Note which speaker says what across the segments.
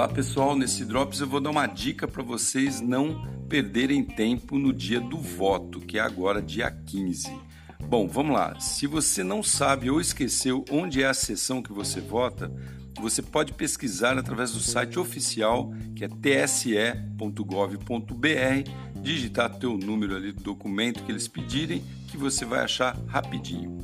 Speaker 1: Olá pessoal, nesse Drops eu vou dar uma dica para vocês não perderem tempo no dia do voto, que é agora dia 15. Bom, vamos lá. Se você não sabe ou esqueceu onde é a sessão que você vota, você pode pesquisar através do site oficial, que é tse.gov.br, digitar teu número ali do documento que eles pedirem, que você vai achar rapidinho.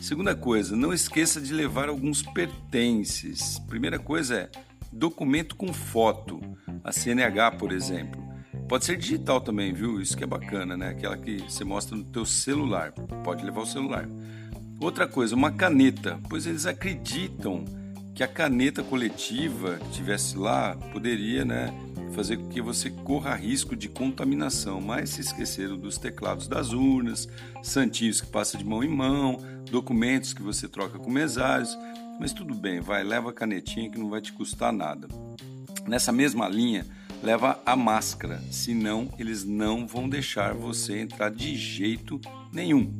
Speaker 1: Segunda coisa, não esqueça de levar alguns pertences. Primeira coisa é documento com foto, a CNH, por exemplo. Pode ser digital também, viu? Isso que é bacana, né? Aquela que você mostra no teu celular. Pode levar o celular. Outra coisa, uma caneta, pois eles acreditam que a caneta coletiva que tivesse lá poderia, né, fazer com que você corra risco de contaminação, mas se esqueceram dos teclados das urnas, santinhos que passa de mão em mão, documentos que você troca com mesários, mas tudo bem, vai, leva a canetinha que não vai te custar nada. Nessa mesma linha, leva a máscara, senão eles não vão deixar você entrar de jeito nenhum.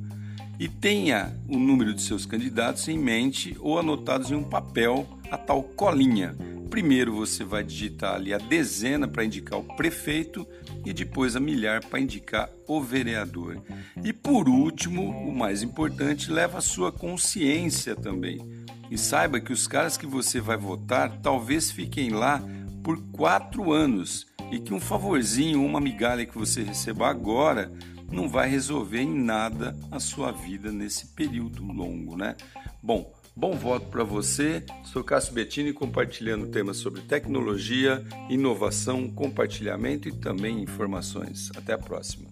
Speaker 1: E tenha o número de seus candidatos em mente ou anotados em um papel, a tal colinha. Primeiro você vai digitar ali a dezena para indicar o prefeito e depois a milhar para indicar o vereador. E por último, o mais importante, leva a sua consciência também. E saiba que os caras que você vai votar talvez fiquem lá por quatro anos e que um favorzinho, uma migalha que você receba agora não vai resolver em nada a sua vida nesse período longo, né? Bom, bom voto para você. Sou Cássio Bettini compartilhando temas sobre tecnologia, inovação, compartilhamento e também informações. Até a próxima.